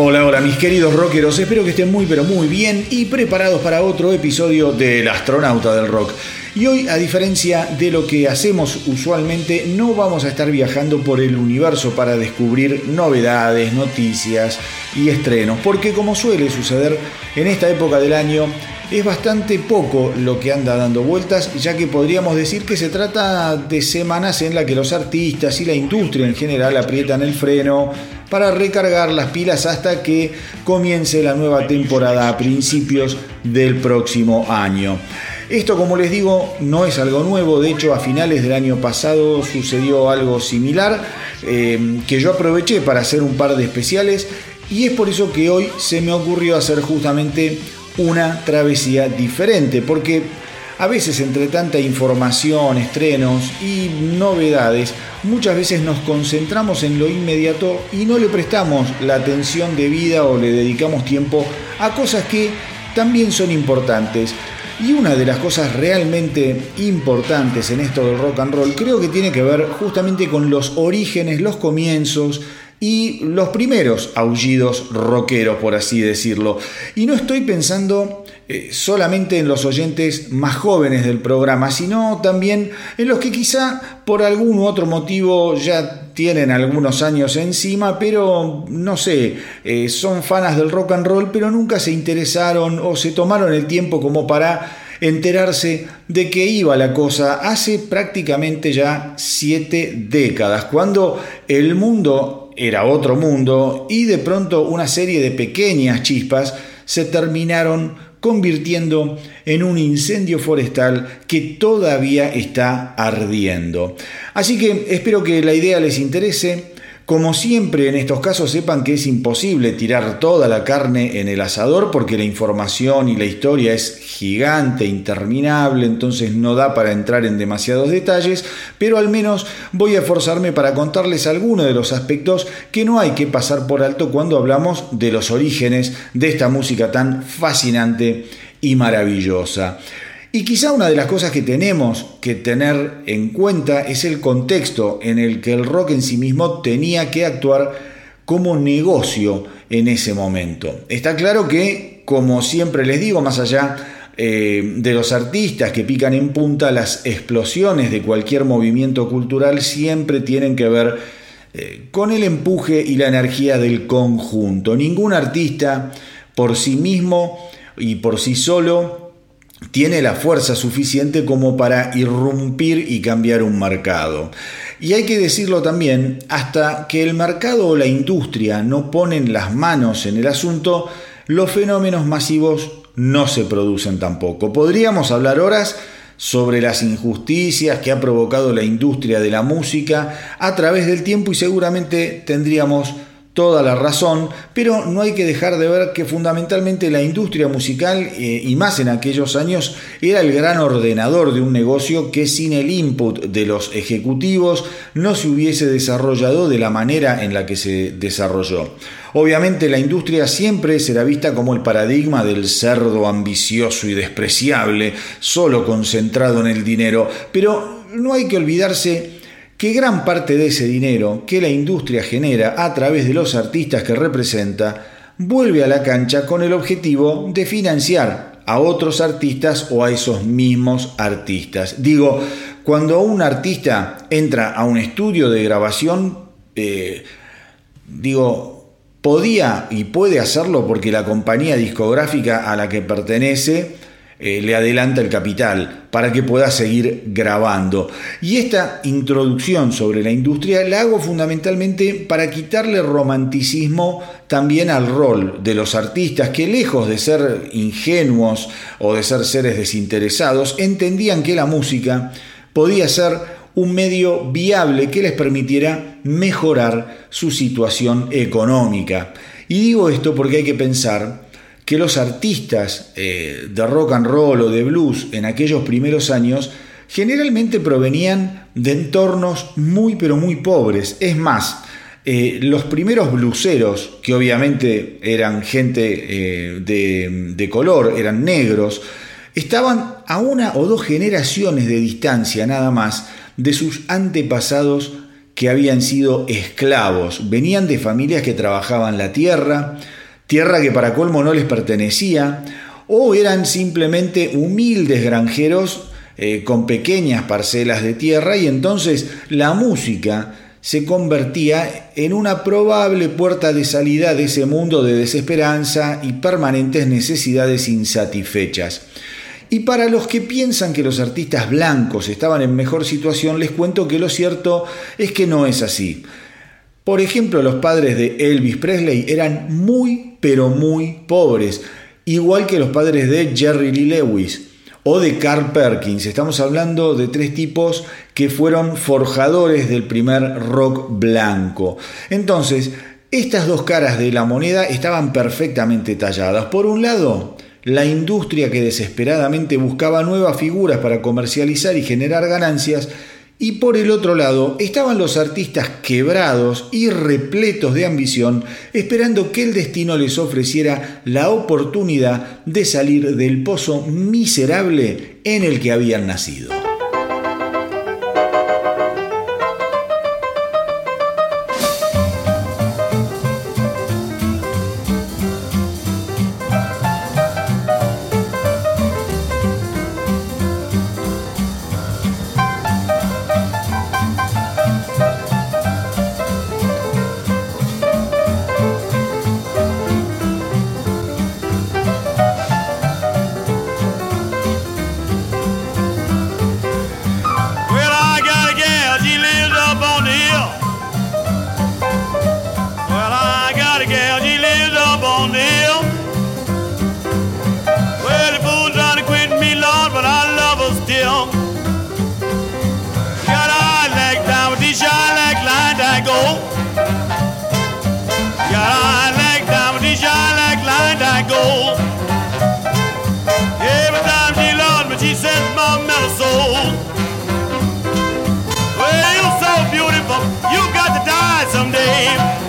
Hola, hola mis queridos rockeros, espero que estén muy pero muy bien y preparados para otro episodio del astronauta del rock. Y hoy, a diferencia de lo que hacemos usualmente, no vamos a estar viajando por el universo para descubrir novedades, noticias y estrenos, porque como suele suceder en esta época del año, es bastante poco lo que anda dando vueltas, ya que podríamos decir que se trata de semanas en las que los artistas y la industria en general aprietan el freno para recargar las pilas hasta que comience la nueva temporada a principios del próximo año. Esto, como les digo, no es algo nuevo, de hecho a finales del año pasado sucedió algo similar eh, que yo aproveché para hacer un par de especiales y es por eso que hoy se me ocurrió hacer justamente una travesía diferente, porque a veces entre tanta información, estrenos y novedades, muchas veces nos concentramos en lo inmediato y no le prestamos la atención debida o le dedicamos tiempo a cosas que también son importantes. Y una de las cosas realmente importantes en esto del rock and roll creo que tiene que ver justamente con los orígenes, los comienzos, y los primeros aullidos rockeros, por así decirlo. Y no estoy pensando eh, solamente en los oyentes más jóvenes del programa, sino también en los que quizá por algún otro motivo ya tienen algunos años encima, pero no sé, eh, son fanas del rock and roll, pero nunca se interesaron o se tomaron el tiempo como para enterarse de que iba la cosa hace prácticamente ya siete décadas, cuando el mundo era otro mundo y de pronto una serie de pequeñas chispas se terminaron convirtiendo en un incendio forestal que todavía está ardiendo. Así que espero que la idea les interese. Como siempre en estos casos sepan que es imposible tirar toda la carne en el asador porque la información y la historia es gigante, interminable, entonces no da para entrar en demasiados detalles, pero al menos voy a esforzarme para contarles algunos de los aspectos que no hay que pasar por alto cuando hablamos de los orígenes de esta música tan fascinante y maravillosa. Y quizá una de las cosas que tenemos que tener en cuenta es el contexto en el que el rock en sí mismo tenía que actuar como negocio en ese momento. Está claro que, como siempre les digo, más allá eh, de los artistas que pican en punta, las explosiones de cualquier movimiento cultural siempre tienen que ver eh, con el empuje y la energía del conjunto. Ningún artista por sí mismo y por sí solo tiene la fuerza suficiente como para irrumpir y cambiar un mercado. Y hay que decirlo también, hasta que el mercado o la industria no ponen las manos en el asunto, los fenómenos masivos no se producen tampoco. Podríamos hablar horas sobre las injusticias que ha provocado la industria de la música a través del tiempo y seguramente tendríamos toda la razón, pero no hay que dejar de ver que fundamentalmente la industria musical, eh, y más en aquellos años, era el gran ordenador de un negocio que sin el input de los ejecutivos no se hubiese desarrollado de la manera en la que se desarrolló. Obviamente la industria siempre será vista como el paradigma del cerdo ambicioso y despreciable, solo concentrado en el dinero, pero no hay que olvidarse que gran parte de ese dinero que la industria genera a través de los artistas que representa vuelve a la cancha con el objetivo de financiar a otros artistas o a esos mismos artistas. Digo, cuando un artista entra a un estudio de grabación, eh, digo, podía y puede hacerlo porque la compañía discográfica a la que pertenece eh, le adelanta el capital para que pueda seguir grabando. Y esta introducción sobre la industria la hago fundamentalmente para quitarle romanticismo también al rol de los artistas que lejos de ser ingenuos o de ser seres desinteresados, entendían que la música podía ser un medio viable que les permitiera mejorar su situación económica. Y digo esto porque hay que pensar que los artistas eh, de rock and roll o de blues en aquellos primeros años generalmente provenían de entornos muy pero muy pobres. Es más, eh, los primeros bluseros, que obviamente eran gente eh, de, de color, eran negros, estaban a una o dos generaciones de distancia nada más de sus antepasados que habían sido esclavos. Venían de familias que trabajaban la tierra, tierra que para colmo no les pertenecía, o eran simplemente humildes granjeros eh, con pequeñas parcelas de tierra y entonces la música se convertía en una probable puerta de salida de ese mundo de desesperanza y permanentes necesidades insatisfechas. Y para los que piensan que los artistas blancos estaban en mejor situación, les cuento que lo cierto es que no es así. Por ejemplo, los padres de Elvis Presley eran muy, pero muy pobres, igual que los padres de Jerry Lee Lewis o de Carl Perkins. Estamos hablando de tres tipos que fueron forjadores del primer rock blanco. Entonces, estas dos caras de la moneda estaban perfectamente talladas. Por un lado, la industria que desesperadamente buscaba nuevas figuras para comercializar y generar ganancias, y por el otro lado estaban los artistas quebrados y repletos de ambición, esperando que el destino les ofreciera la oportunidad de salir del pozo miserable en el que habían nacido. soul. Every time she loves me, she says, my mellow soul. Well, you're so beautiful, you got to die someday.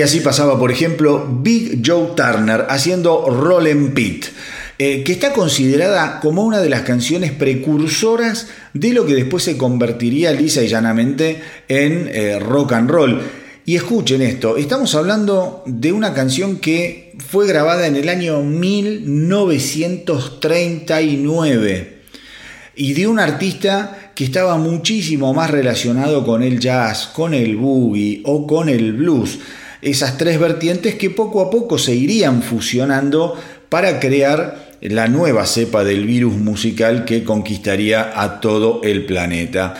Y así pasaba, por ejemplo, Big Joe Turner haciendo Rollin' Pit. eh, que está considerada como una de las canciones precursoras de lo que después se convertiría lisa y llanamente en eh, rock and roll. Y escuchen esto, estamos hablando de una canción que fue grabada en el año 1939 y de un artista que estaba muchísimo más relacionado con el jazz, con el boogie o con el blues. Esas tres vertientes que poco a poco se irían fusionando para crear la nueva cepa del virus musical que conquistaría a todo el planeta.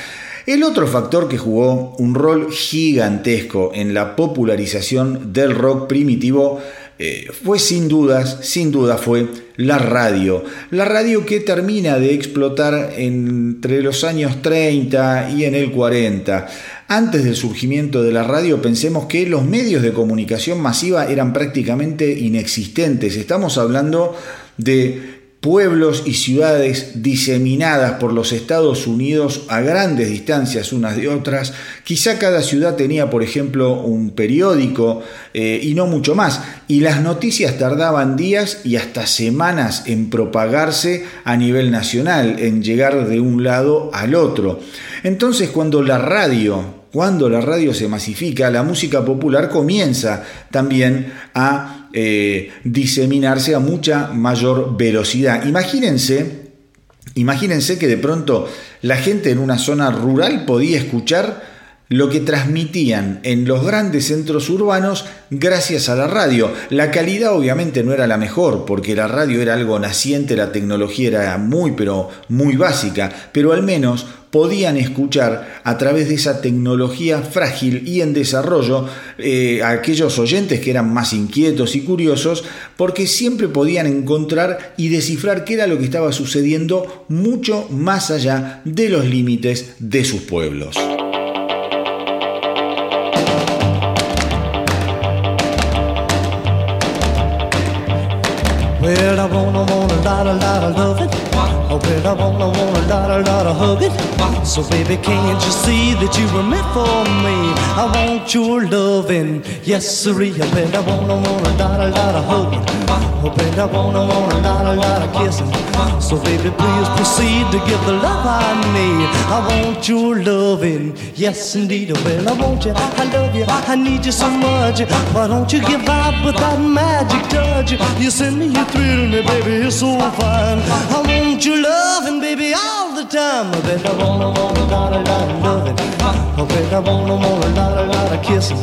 El otro factor que jugó un rol gigantesco en la popularización del rock primitivo eh, fue sin dudas, sin duda fue la radio. La radio que termina de explotar entre los años 30 y en el 40. Antes del surgimiento de la radio pensemos que los medios de comunicación masiva eran prácticamente inexistentes. Estamos hablando de pueblos y ciudades diseminadas por los Estados Unidos a grandes distancias unas de otras. Quizá cada ciudad tenía, por ejemplo, un periódico eh, y no mucho más. Y las noticias tardaban días y hasta semanas en propagarse a nivel nacional, en llegar de un lado al otro. Entonces cuando la radio cuando la radio se masifica, la música popular comienza también a eh, diseminarse a mucha mayor velocidad. Imagínense, imagínense que de pronto la gente en una zona rural podía escuchar lo que transmitían en los grandes centros urbanos gracias a la radio. La calidad obviamente no era la mejor porque la radio era algo naciente, la tecnología era muy pero muy básica, pero al menos podían escuchar a través de esa tecnología frágil y en desarrollo eh, a aquellos oyentes que eran más inquietos y curiosos porque siempre podían encontrar y descifrar qué era lo que estaba sucediendo mucho más allá de los límites de sus pueblos. So, baby, can't you see that you were meant for me? I want your loving, yes, sirree. Oh, well, I wanna, wanna, lot, a lot of hugging. Oh, well, I wanna, wanna, lot, a lot of kissing. So, baby, please proceed to give the love I need. I want your loving, yes, indeed. Oh, well, I want you, I love you, I need you so much. Why don't you give out with that magic touch? You send me, you thrill me, baby, you're so fine. I want your loving, baby, all the time. I bet I wanna, wanna, lot, a lot of loving. I bet I wanna, wanna, lot, a lot of kissing.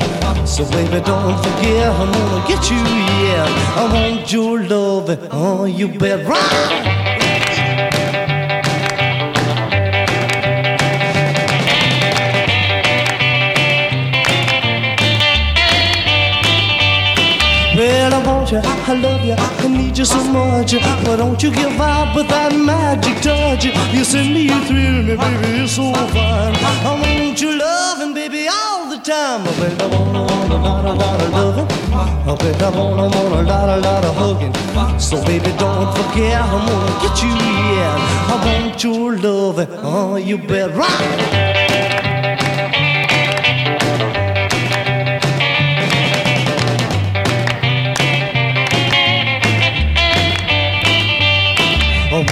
So, baby, don't forget, I'm gonna get you, yeah. I want your loving, oh, you bet right. Want you, I love you, I need you so much. But don't you give up with that magic touch. You send me, you thrill me, baby, you're so fine. I want your loving, baby, all the time. I bet I wanna, want a lot, a lot of loving. I bet I wanna, want a lot, a lot of hugging. So, baby, don't forget, I'm gonna get you, yeah. I want your loving, oh, you bet.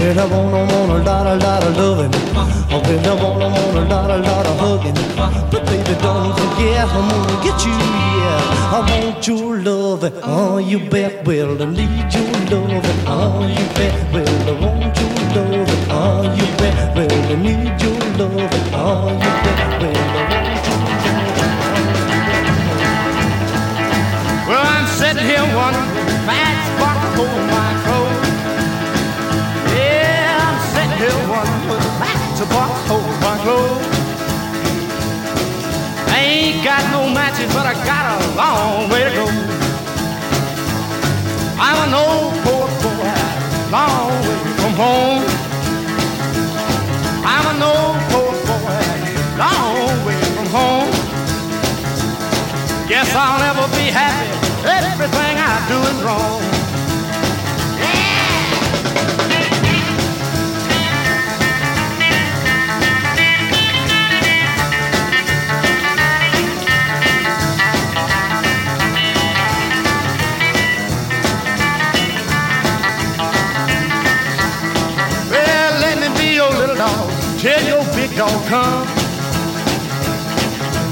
Baby, I wanna, want a lot, a lot of loving. Oh, baby, I wanna, want a lot, a lot of hugging. But baby, don't forget, I'm gonna get you, yeah. I want your loving. Oh, you bet, well, I need your loving. Oh, you bet, well, I want your loving. Oh, you bet, well, I need your loving. Oh, you bet, loving. Well, I'm sitting here wondering, fat spot for my clothes. I ain't got no matches, but I got a long way to go. I'm an old poor boy, long way from home. I'm an old poor boy, long way from home. Guess I'll never be happy. Everything I do is wrong. Dog come.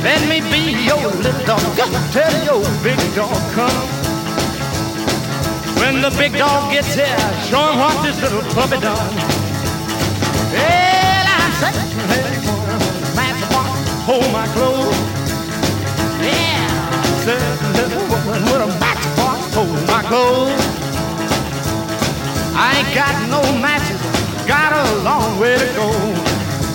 Let me be your little dog. Tell your big dog come. When the big dog gets here, show him what this little puppy done. Well, I'm saying, hey, boy, hold my clothes. Yeah, certain little woman with a matchbox hold my clothes. I ain't got no matches, got a long way to go.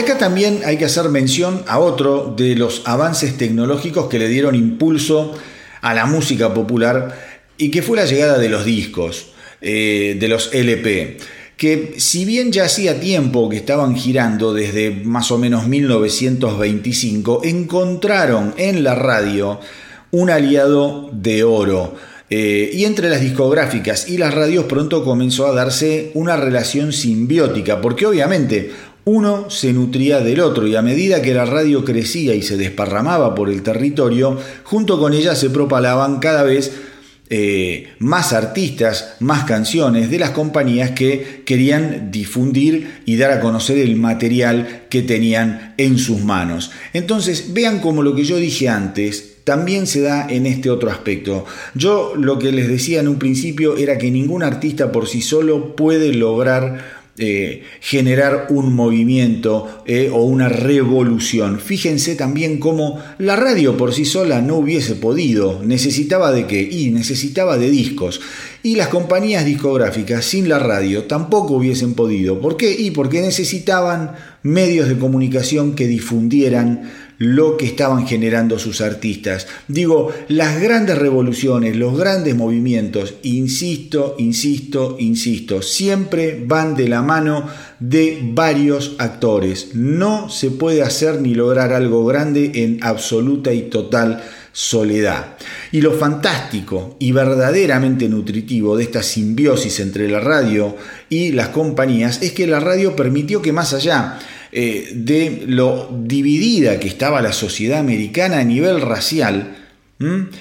acá también hay que hacer mención a otro de los avances tecnológicos que le dieron impulso a la música popular y que fue la llegada de los discos, eh, de los LP que si bien ya hacía tiempo que estaban girando desde más o menos 1925, encontraron en la radio un aliado de oro. Eh, y entre las discográficas y las radios pronto comenzó a darse una relación simbiótica, porque obviamente uno se nutría del otro y a medida que la radio crecía y se desparramaba por el territorio, junto con ella se propalaban cada vez eh, más artistas, más canciones de las compañías que querían difundir y dar a conocer el material que tenían en sus manos. Entonces, vean como lo que yo dije antes también se da en este otro aspecto. Yo lo que les decía en un principio era que ningún artista por sí solo puede lograr eh, generar un movimiento eh, o una revolución. Fíjense también cómo la radio por sí sola no hubiese podido, necesitaba de qué? Y necesitaba de discos. Y las compañías discográficas sin la radio tampoco hubiesen podido. ¿Por qué? Y porque necesitaban medios de comunicación que difundieran lo que estaban generando sus artistas. Digo, las grandes revoluciones, los grandes movimientos, insisto, insisto, insisto, siempre van de la mano de varios actores. No se puede hacer ni lograr algo grande en absoluta y total soledad. Y lo fantástico y verdaderamente nutritivo de esta simbiosis entre la radio y las compañías es que la radio permitió que más allá eh, de lo dividida que estaba la sociedad americana a nivel racial,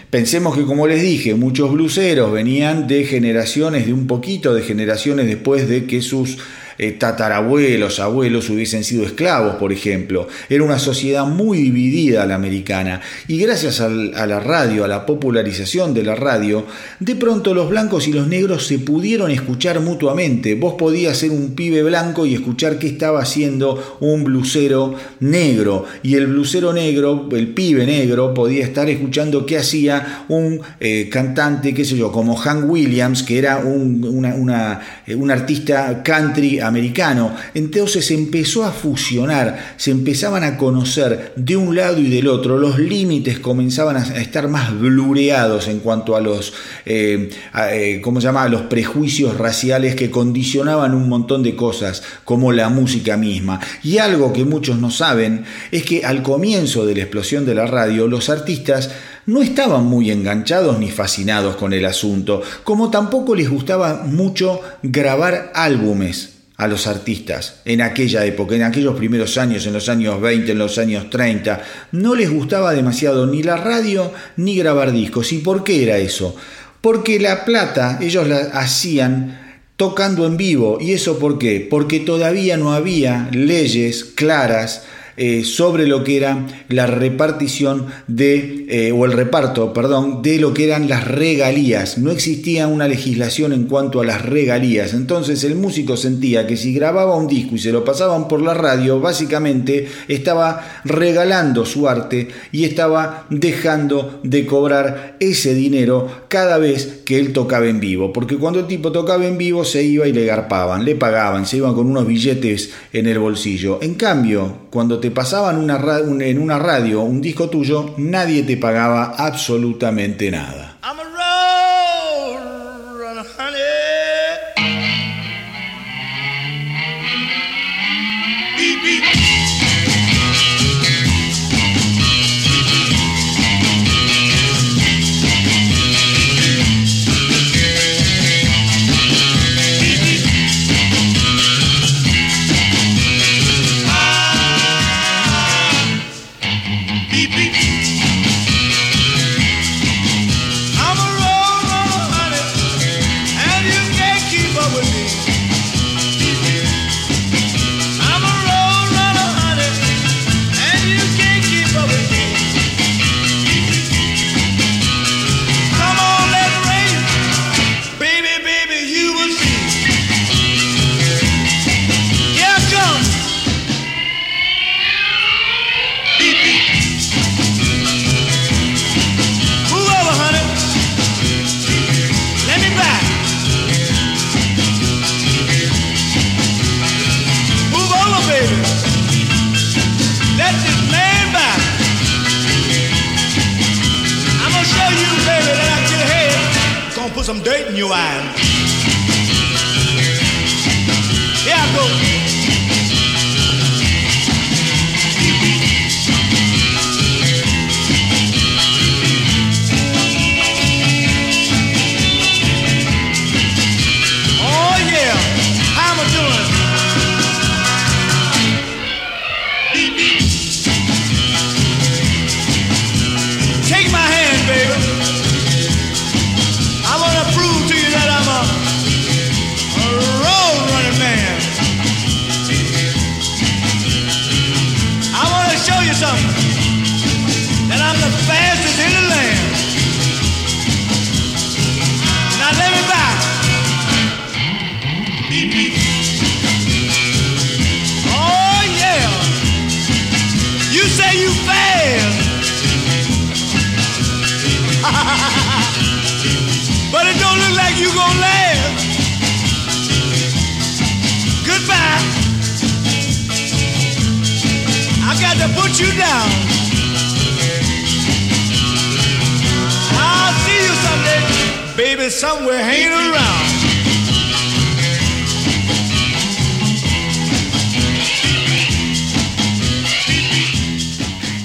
Pensemos que, como les dije, muchos bluseros venían de generaciones, de un poquito de generaciones después de que sus eh, tatarabuelos, abuelos hubiesen sido esclavos, por ejemplo. Era una sociedad muy dividida la americana. Y gracias a la radio, a la popularización de la radio, de pronto los blancos y los negros se pudieron escuchar mutuamente. Vos podías ser un pibe blanco y escuchar qué estaba haciendo un blusero negro. Y el blusero negro, el pibe negro, podía estar escuchando qué hacía un eh, cantante, qué sé yo, como Hank Williams, que era un, eh, un artista country americano. Entonces se empezó a fusionar, se empezaban a conocer de un lado y del otro, los límites comenzaban a estar más blureados en cuanto a los, eh, eh, ¿cómo se llama? los prejuicios raciales que condicionaban un montón de cosas, como la música misma. Y algo que muchos no saben es que al comienzo de la explosión de la radio, los artistas no estaban muy enganchados ni fascinados con el asunto, como tampoco les gustaba mucho grabar álbumes a los artistas en aquella época, en aquellos primeros años, en los años 20, en los años 30. No les gustaba demasiado ni la radio ni grabar discos. ¿Y por qué era eso? Porque la plata ellos la hacían tocando en vivo. ¿Y eso por qué? Porque todavía no había leyes claras eh, sobre lo que era la repartición de, eh, o el reparto, perdón, de lo que eran las regalías. No existía una legislación en cuanto a las regalías. Entonces el músico sentía que si grababa un disco y se lo pasaban por la radio, básicamente estaba regalando su arte y estaba dejando de cobrar ese dinero cada vez que él tocaba en vivo. Porque cuando el tipo tocaba en vivo se iba y le garpaban, le pagaban, se iban con unos billetes en el bolsillo. En cambio, cuando pasaban una en una radio un disco tuyo, nadie te pagaba absolutamente nada.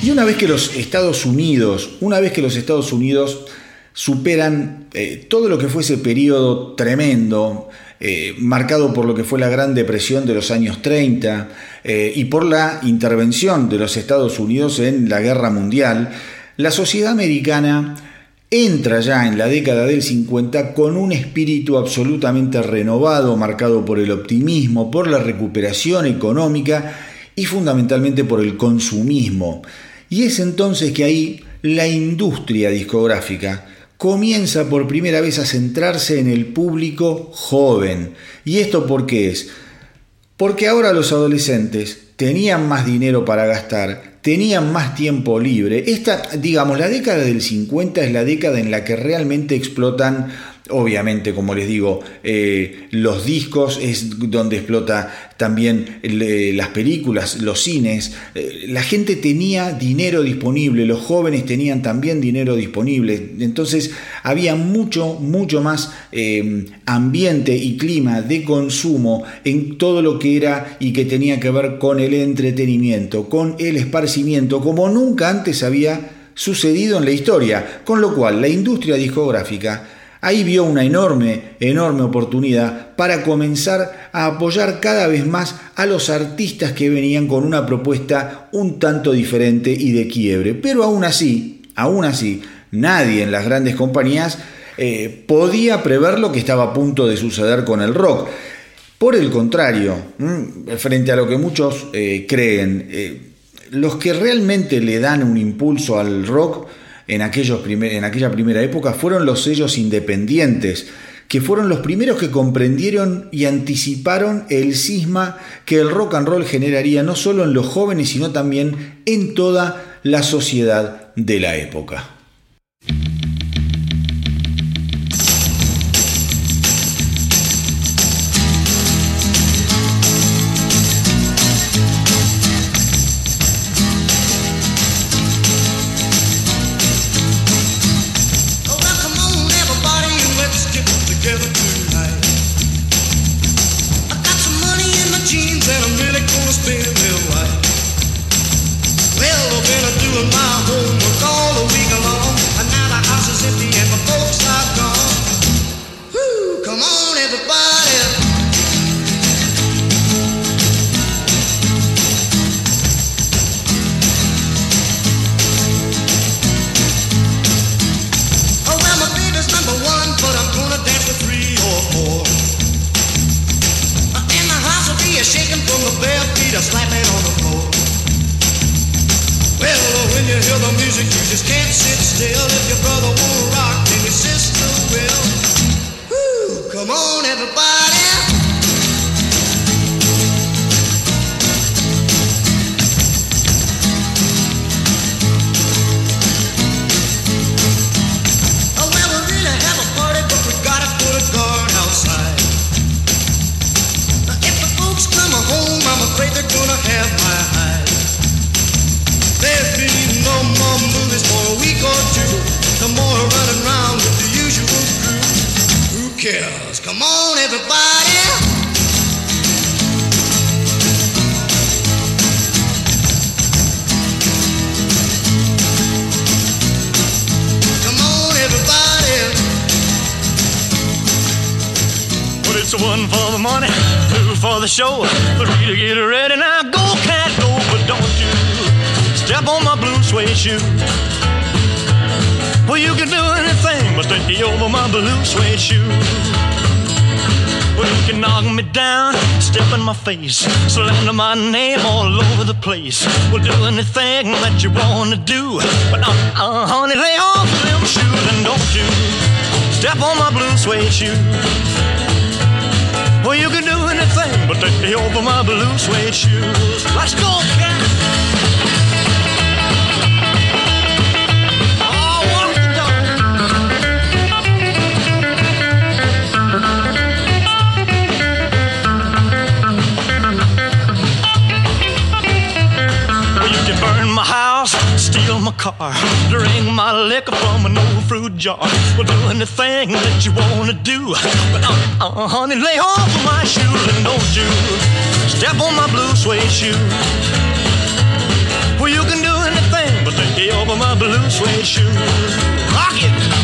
Y una vez que los Estados Unidos, una vez que los Estados Unidos superan eh, todo lo que fue ese periodo tremendo, eh, marcado por lo que fue la Gran Depresión de los años 30 eh, y por la intervención de los Estados Unidos en la Guerra Mundial, la sociedad americana entra ya en la década del 50 con un espíritu absolutamente renovado, marcado por el optimismo, por la recuperación económica y fundamentalmente por el consumismo. Y es entonces que ahí la industria discográfica comienza por primera vez a centrarse en el público joven. ¿Y esto por qué es? Porque ahora los adolescentes tenían más dinero para gastar, tenían más tiempo libre. Esta, digamos, la década del 50 es la década en la que realmente explotan Obviamente, como les digo, eh, los discos es donde explota también las películas, los cines. Eh, la gente tenía dinero disponible, los jóvenes tenían también dinero disponible. Entonces había mucho, mucho más eh, ambiente y clima de consumo en todo lo que era y que tenía que ver con el entretenimiento, con el esparcimiento, como nunca antes había sucedido en la historia. Con lo cual, la industria discográfica Ahí vio una enorme, enorme oportunidad para comenzar a apoyar cada vez más a los artistas que venían con una propuesta un tanto diferente y de quiebre. Pero aún así, aún así, nadie en las grandes compañías eh, podía prever lo que estaba a punto de suceder con el rock. Por el contrario, frente a lo que muchos eh, creen, eh, los que realmente le dan un impulso al rock en, aquellos en aquella primera época fueron los sellos independientes, que fueron los primeros que comprendieron y anticiparon el cisma que el rock and roll generaría no solo en los jóvenes, sino también en toda la sociedad de la época. Face, slander my name all over the place. We'll do anything that you wanna do, but uh, uh, honey, lay off them shoes and don't you step on my blue suede shoe. Well, you can do anything but me over my blue suede shoes. Let's go, cat. Fruit jar. Well, do anything that you wanna do. But uh, uh, honey, lay off of my shoes and don't you step on my blue suede shoe. Well, you can do anything but take over my blue suede shoes. Rock it.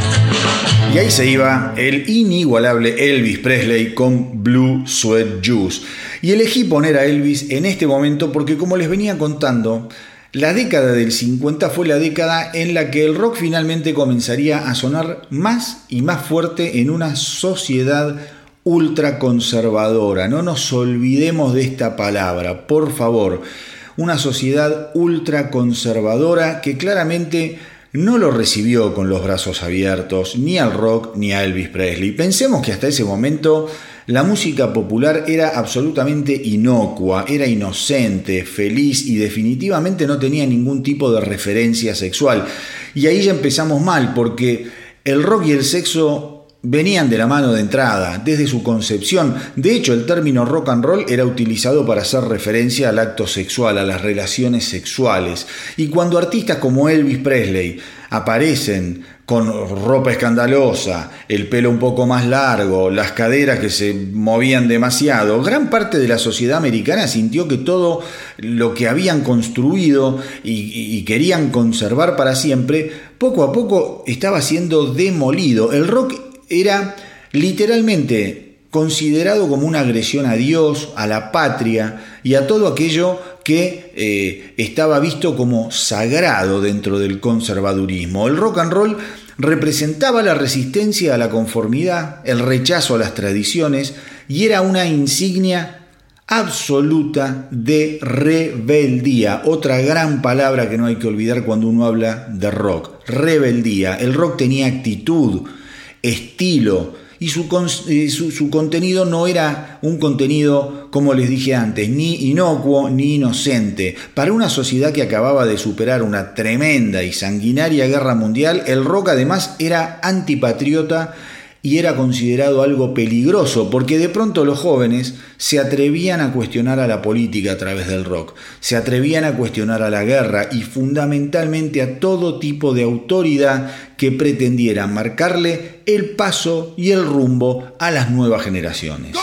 Y ahí se iba el inigualable Elvis Presley con Blue Sweat Juice. Y elegí poner a Elvis en este momento porque como les venía contando, la década del 50 fue la década en la que el rock finalmente comenzaría a sonar más y más fuerte en una sociedad ultraconservadora. No nos olvidemos de esta palabra, por favor. Una sociedad ultraconservadora que claramente no lo recibió con los brazos abiertos ni al rock ni a Elvis Presley. Pensemos que hasta ese momento la música popular era absolutamente inocua, era inocente, feliz y definitivamente no tenía ningún tipo de referencia sexual. Y ahí ya empezamos mal porque el rock y el sexo venían de la mano de entrada, desde su concepción. De hecho, el término rock and roll era utilizado para hacer referencia al acto sexual, a las relaciones sexuales. Y cuando artistas como Elvis Presley aparecen con ropa escandalosa, el pelo un poco más largo, las caderas que se movían demasiado, gran parte de la sociedad americana sintió que todo lo que habían construido y, querían conservar para siempre, poco a poco estaba siendo demolido. El rock era literalmente considerado como una agresión a Dios, a la patria y a todo aquello que eh, estaba visto como sagrado dentro del conservadurismo. El rock and roll representaba la resistencia a la conformidad, el rechazo a las tradiciones y era una insignia absoluta de rebeldía. Otra gran palabra que no hay que olvidar cuando uno habla de rock. Rebeldía. El rock tenía actitud, estilo, y su, su, su, contenido no era un contenido, como les dije antes, ni inocuo ni inocente. Para una sociedad que acababa de superar una tremenda y sanguinaria guerra mundial, el rock además era antipatriota y era considerado algo peligroso, porque de pronto los jóvenes se atrevían a cuestionar a la política a través del rock, se atrevían a cuestionar a la guerra y fundamentalmente a todo tipo de autoridad que pretendiera marcarle el paso y el rumbo a las nuevas generaciones.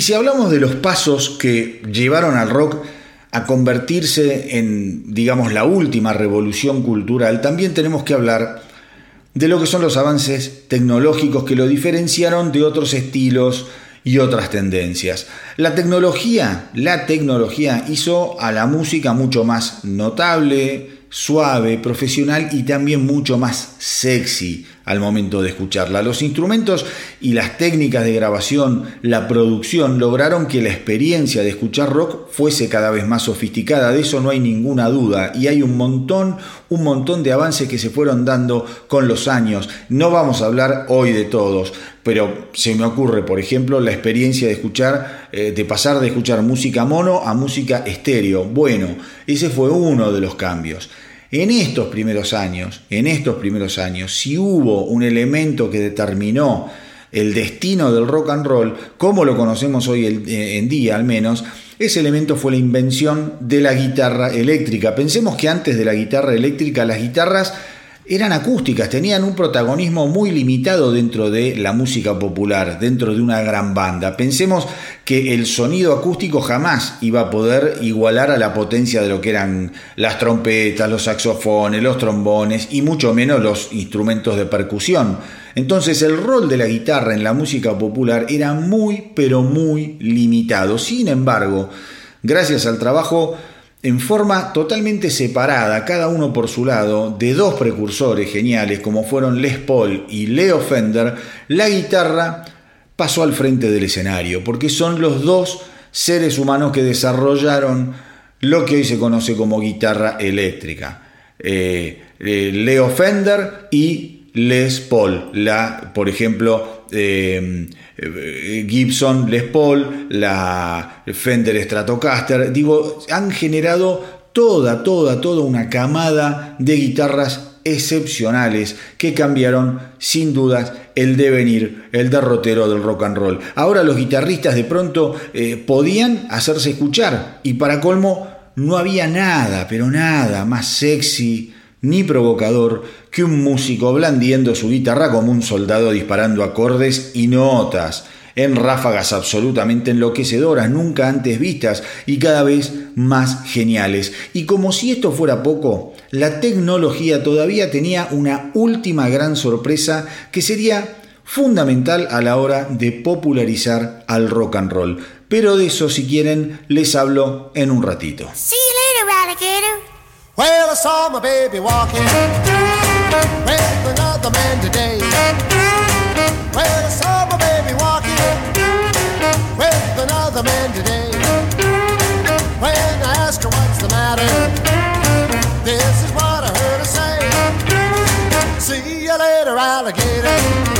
Y si hablamos de los pasos que llevaron al rock a convertirse en, digamos, la última revolución cultural, también tenemos que hablar de lo que son los avances tecnológicos que lo diferenciaron de otros estilos y otras tendencias. La tecnología, la tecnología hizo a la música mucho más notable, suave, profesional y también mucho más sexy al momento de escucharla. Los instrumentos y las técnicas de grabación, la producción lograron que la experiencia de escuchar rock fuese cada vez más sofisticada, de eso no hay ninguna duda y hay un montón, un montón de avances que se fueron dando con los años. No vamos a hablar hoy de todos, pero se me ocurre, por ejemplo, la experiencia de escuchar, eh, de pasar de escuchar música mono a música estéreo. Bueno, ese fue uno de los cambios. En estos primeros años, en estos primeros años, si hubo un elemento que determinó el destino del rock and roll, como lo conocemos hoy eh, en día al menos, ese elemento fue la invención de la guitarra eléctrica. Pensemos que antes de la guitarra eléctrica las guitarras eran acústicas, tenían un protagonismo muy limitado dentro de la música popular, dentro de una gran banda. Pensemos que el sonido acústico jamás iba a poder igualar a la potencia de lo que eran las trompetas, los saxofones, los trombones y mucho menos los instrumentos de percusión. Entonces el rol de la guitarra en la música popular era muy pero muy limitado. Sin embargo, gracias al trabajo en forma totalmente separada, cada uno por su lado, de dos precursores geniales como fueron Les Paul y Leo Fender, la guitarra pasó al frente del escenario, porque son los dos seres humanos que desarrollaron lo que hoy se conoce como guitarra eléctrica. Eh, eh, Leo Fender y Les Paul, la, por ejemplo, eh, Gibson Les Paul, la Fender Stratocaster, digo, han generado toda, toda, toda una camada de guitarras excepcionales que cambiaron sin dudas el devenir, el derrotero del rock and roll. Ahora los guitarristas de pronto eh, podían hacerse escuchar y para colmo no había nada, pero nada más sexy, ni provocador que un músico blandiendo su guitarra como un soldado disparando acordes y notas en ráfagas absolutamente enloquecedoras, nunca antes vistas y cada vez más geniales. Y como si esto fuera poco, la tecnología todavía tenía una última gran sorpresa que sería fundamental a la hora de popularizar al rock and roll. Pero de eso, si quieren, les hablo en un ratito. Well, I saw my baby walking with another man today. Well, I saw my baby walking with another man today. When I asked her what's the matter, this is what I heard her say. See you later, alligator.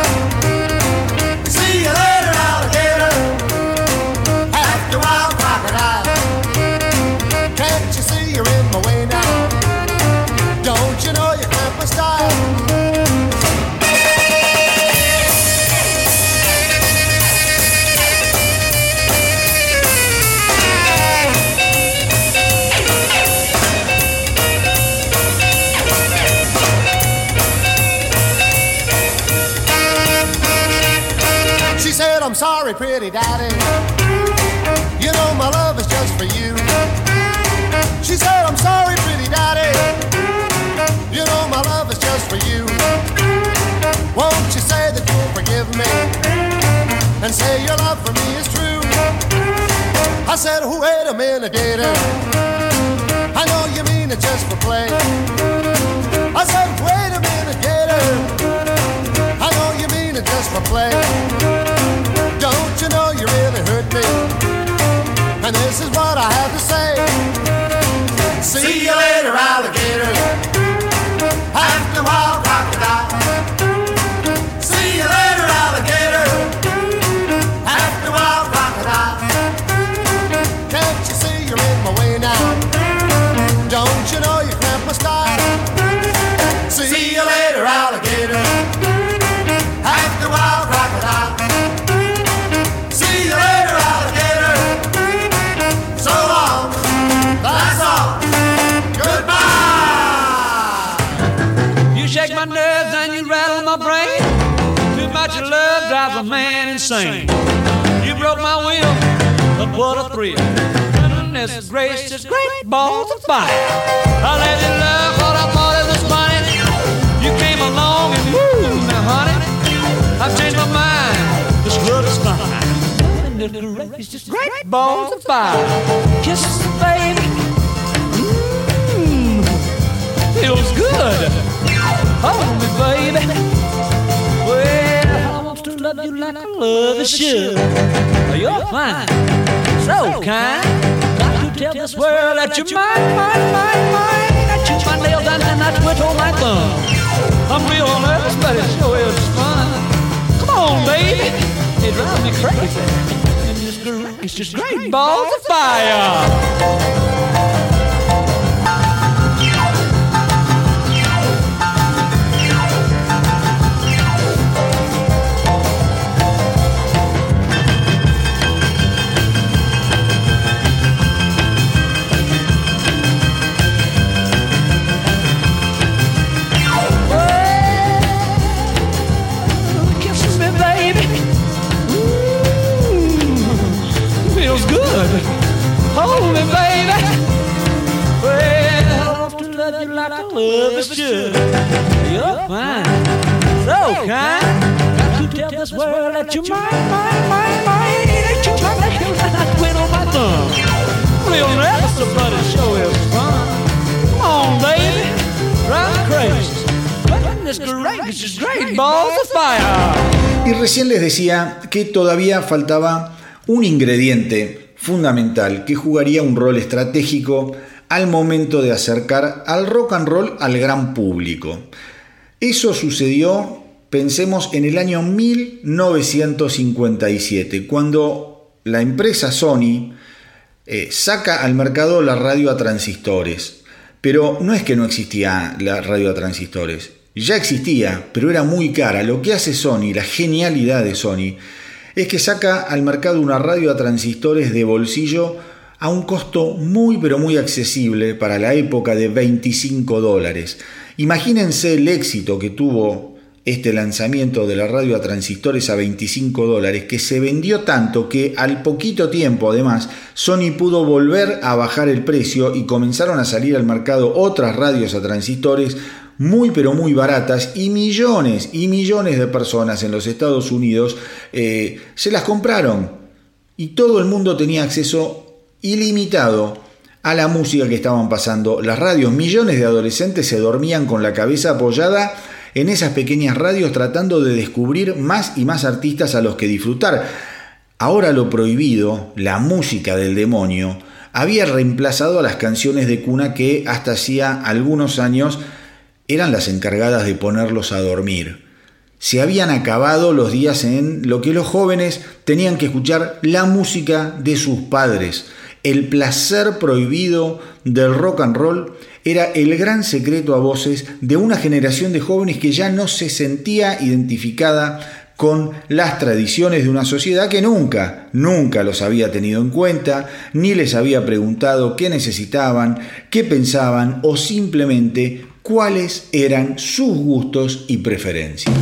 pretty daddy. You know my love is just for you. She said, I'm sorry, and say your love for me is true. I said, wait a minute, Gator. I know you mean it just for play. I said, wait a minute, Gator. I know you mean it just for play. Don't you know you really hurt me? And this is what I have to say. See you later, alligator. After a while, crocodile. Insane. You broke my will, but what a thrill. Goodness gracious, great balls of fire. I let you love what I thought it was funny. You came along and woo, now honey, I've changed my mind. This love is fine. Goodness gracious, great balls of fire. Kisses, baby. Mmm, feels good. Love you like I love a should. You're fine, so kind. Got to tell this world that you're mine, mine, mine, mine. That you my nails and then I twiddle my thumb. I'm real nervous, but it sure is fun. Come on, baby. It drives me crazy. It's just great balls of fire. Hold me, baby. Well, I want to love you like I love is should. You're fine, so kind. Got to tell this world that you're mine, mine, mine, mine. That you're my thumb. Real is fun. Come on, baby. Drive me crazy. Goodness gracious, great balls of fire. Y recién les decía que todavía faltaba un ingrediente fundamental que jugaría un rol estratégico al momento de acercar al rock and roll al gran público. Eso sucedió, pensemos, en el año 1957, cuando la empresa Sony eh, saca al mercado la radio a transistores. Pero no es que no existía la radio a transistores, ya existía, pero era muy cara. Lo que hace Sony, la genialidad de Sony, es que saca al mercado una radio a transistores de bolsillo a un costo muy pero muy accesible para la época de 25 dólares. Imagínense el éxito que tuvo este lanzamiento de la radio a transistores a 25 dólares, que se vendió tanto que al poquito tiempo además Sony pudo volver a bajar el precio y comenzaron a salir al mercado otras radios a transistores muy pero muy baratas y millones y millones de personas en los Estados Unidos eh, se las compraron y todo el mundo tenía acceso ilimitado a la música que estaban pasando las radios. Millones de adolescentes se dormían con la cabeza apoyada en esas pequeñas radios tratando de descubrir más y más artistas a los que disfrutar. Ahora lo prohibido, la música del demonio, había reemplazado a las canciones de cuna que hasta hacía algunos años eran las encargadas de ponerlos a dormir. Se habían acabado los días en lo que los jóvenes tenían que escuchar la música de sus padres. El placer prohibido del rock and roll era el gran secreto a voces de una generación de jóvenes que ya no se sentía identificada con las tradiciones de una sociedad que nunca, nunca los había tenido en cuenta, ni les había preguntado qué necesitaban, qué pensaban o simplemente cuáles eran sus gustos y preferencias.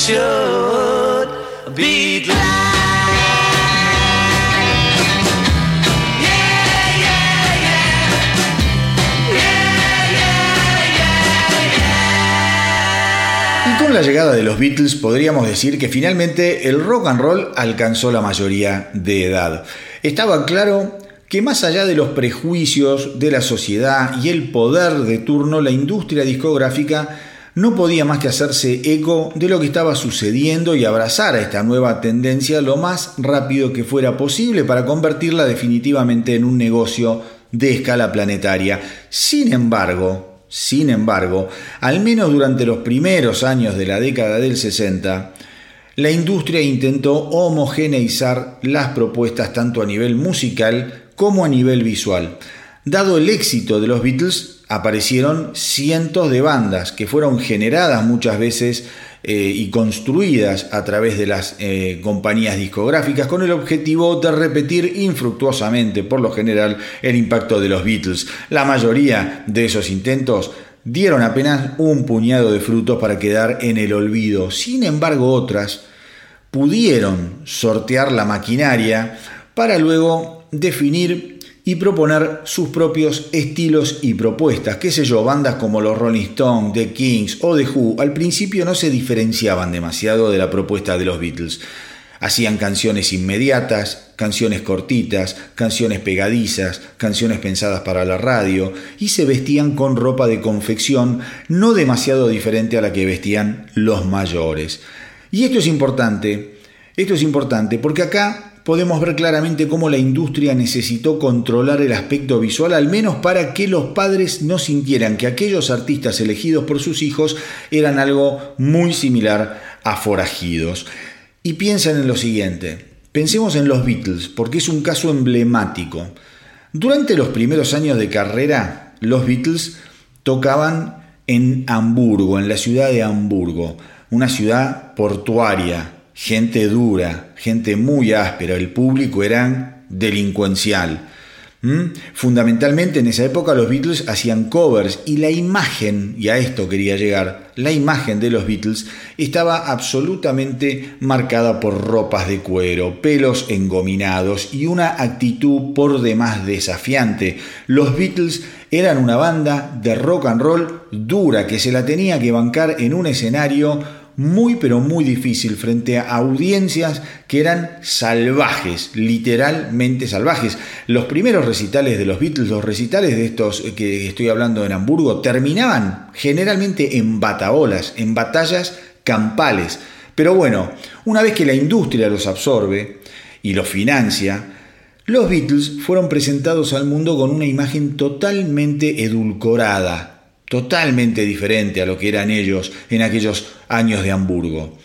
Should be glad. Con la llegada de los Beatles podríamos decir que finalmente el rock and roll alcanzó la mayoría de edad. Estaba claro que más allá de los prejuicios de la sociedad y el poder de turno, la industria discográfica no podía más que hacerse eco de lo que estaba sucediendo y abrazar a esta nueva tendencia lo más rápido que fuera posible para convertirla definitivamente en un negocio de escala planetaria. Sin embargo, sin embargo, al menos durante los primeros años de la década del 60, la industria intentó homogeneizar las propuestas tanto a nivel musical como a nivel visual. Dado el éxito de los Beatles, aparecieron cientos de bandas que fueron generadas muchas veces eh, y construidas a través de las eh, compañías discográficas con el objetivo de repetir infructuosamente, por lo general, el impacto de los Beatles. La mayoría de esos intentos dieron apenas un puñado de frutos para quedar en el olvido. Sin embargo, otras pudieron sortear la maquinaria para luego definir y proponer sus propios estilos y propuestas. Qué sé yo, bandas como los Rolling Stones, The Kings o The Who al principio no se diferenciaban demasiado de la propuesta de los Beatles. Hacían canciones inmediatas, canciones cortitas, canciones pegadizas, canciones pensadas para la radio y se vestían con ropa de confección no demasiado diferente a la que vestían los mayores. Y esto es importante, esto es importante porque acá podemos ver claramente cómo la industria necesitó controlar el aspecto visual, al menos para que los padres no sintieran que aquellos artistas elegidos por sus hijos eran algo muy similar a forajidos. Y piensen en lo siguiente, pensemos en los Beatles, porque es un caso emblemático. Durante los primeros años de carrera, los Beatles tocaban en Hamburgo, en la ciudad de Hamburgo, una ciudad portuaria, gente dura, gente muy áspera, el público era delincuencial. Fundamentalmente en esa época los Beatles hacían covers y la imagen, y a esto quería llegar, la imagen de los Beatles estaba absolutamente marcada por ropas de cuero, pelos engominados y una actitud por demás desafiante. Los Beatles eran una banda de rock and roll dura que se la tenía que bancar en un escenario muy pero muy difícil frente a audiencias que eran salvajes, literalmente salvajes. Los primeros recitales de los Beatles, los recitales de estos que estoy hablando en Hamburgo, terminaban generalmente en bataolas, en batallas campales. Pero bueno, una vez que la industria los absorbe y los financia, los Beatles fueron presentados al mundo con una imagen totalmente edulcorada, totalmente diferente a lo que eran ellos en aquellos años de Hamburgo.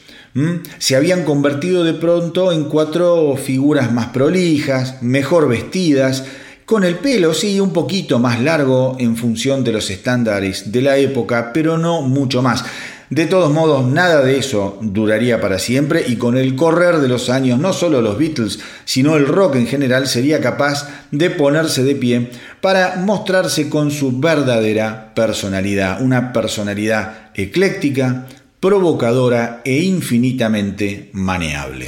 Se habían convertido de pronto en cuatro figuras más prolijas, mejor vestidas, con el pelo sí un poquito más largo en función de los estándares de la época, pero no mucho más. De todos modos, nada de eso duraría para siempre y con el correr de los años, no solo los Beatles, sino el rock en general sería capaz de ponerse de pie para mostrarse con su verdadera personalidad, una personalidad ecléctica, provocadora e infinitamente maneable.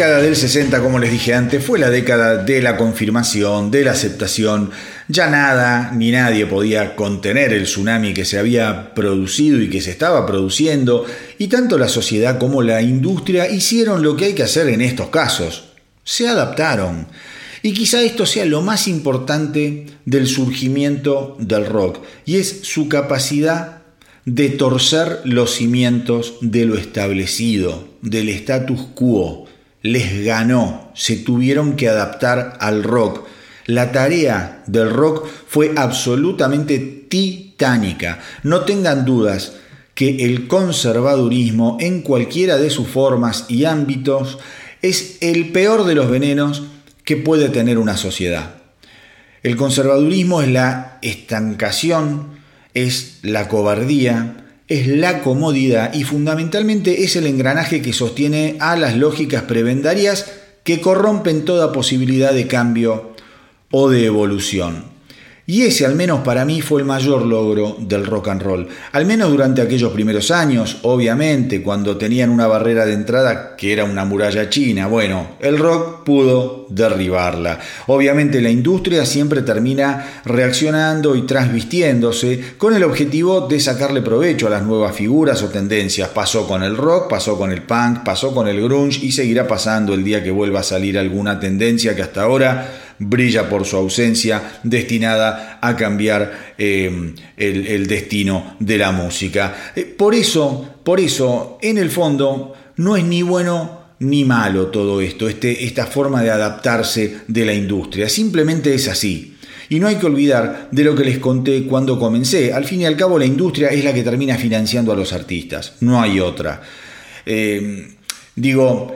Década del 60, como les dije antes, fue la década de la confirmación, de la aceptación. Ya nada ni nadie podía contener el tsunami que se había producido y que se estaba produciendo, y tanto la sociedad como la industria hicieron lo que hay que hacer en estos casos. Se adaptaron. Y quizá esto sea lo más importante del surgimiento del rock, y es su capacidad de torcer los cimientos de lo establecido, del status quo. Les ganó, se tuvieron que adaptar al rock. La tarea del rock fue absolutamente titánica. No tengan dudas que el conservadurismo en cualquiera de sus formas y ámbitos es el peor de los venenos que puede tener una sociedad. El conservadurismo es la estancación, es la cobardía, es la comodidad y fundamentalmente es el engranaje que sostiene a las lógicas prebendarias que corrompen toda posibilidad de cambio o de evolución. Y ese al menos para mí fue el mayor logro del rock and roll. Al menos durante aquellos primeros años, obviamente, cuando tenían una barrera de entrada que era una muralla china. Bueno, el rock pudo derribarla. Obviamente la industria siempre termina reaccionando y transvistiéndose con el objetivo de sacarle provecho a las nuevas figuras o tendencias. Pasó con el rock, pasó con el punk, pasó con el grunge y seguirá pasando el día que vuelva a salir alguna tendencia que hasta ahora brilla por su ausencia, destinada a cambiar eh, el, destino de la música. Eh, por eso, por eso, en el fondo, no es ni bueno ni malo todo esto, este, esta forma de adaptarse de la industria. Simplemente es así. Y no hay que olvidar de lo que les conté cuando comencé. Al fin y al cabo, la industria es la que termina financiando a los artistas. No hay otra. Eh, digo,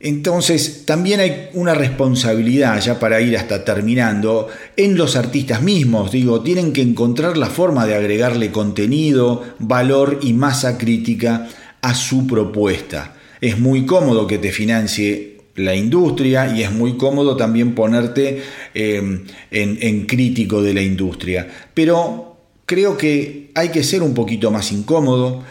entonces, también hay una responsabilidad, ya para ir hasta terminando, en los artistas mismos. Digo, tienen que encontrar la forma de agregarle contenido, valor y masa crítica a su propuesta. Es muy cómodo que te financie la industria y es muy cómodo también ponerte en, en crítico de la industria. Pero creo que hay que ser un poquito más incómodo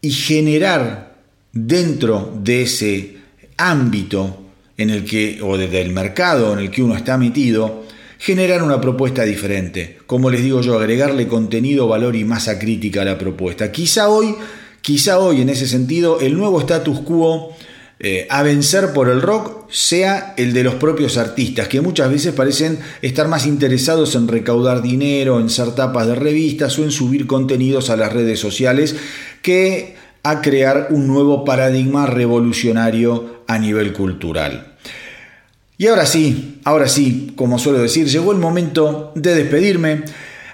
y generar dentro de ese ámbito en el que, o del mercado en el que uno está metido, generar una propuesta diferente. Como les digo yo, agregarle contenido, valor y masa crítica a la propuesta. Quizá hoy, quizá hoy en ese sentido, el nuevo status quo eh, a vencer por el rock sea el de los propios artistas, que muchas veces parecen estar más interesados en recaudar dinero, en ser tapas de revistas o en subir contenidos a las redes sociales que a crear un nuevo paradigma revolucionario a nivel cultural. Y ahora sí, ahora sí, como suelo decir, llegó el momento de despedirme.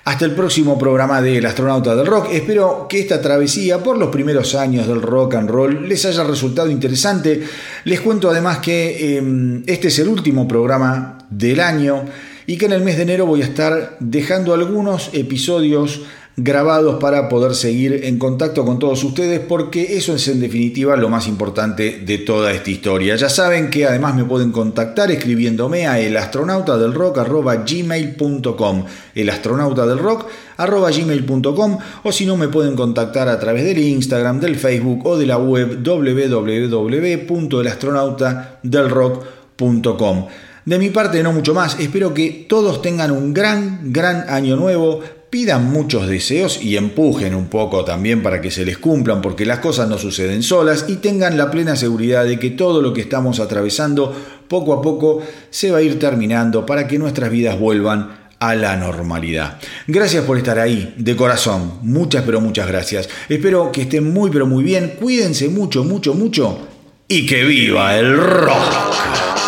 Hasta el próximo programa de El Astronauta del Rock. Espero que esta travesía por los primeros años del rock and roll les haya resultado interesante. Les cuento además que eh, este es el último programa del año y que en el mes de enero voy a estar dejando algunos episodios grabados para poder seguir en contacto con todos ustedes porque eso es en definitiva lo más importante de toda esta historia. Ya saben que además me pueden contactar escribiéndome a elastronautadelrock.gmail.com elastronautadelrock.gmail.com o si no me pueden contactar a través del Instagram, del Facebook o de la web www.elastronautadelrock.com. De mi parte no mucho más, espero que todos tengan un gran, gran año nuevo, pidan muchos deseos y empujen un poco también para que se les cumplan, porque las cosas no suceden solas y tengan la plena seguridad de que todo lo que estamos atravesando poco a poco se va a ir terminando para que nuestras vidas vuelvan a la normalidad. Gracias por estar ahí, de corazón, muchas pero muchas gracias. Espero que estén muy pero muy bien, cuídense mucho, mucho, mucho y que viva el rock.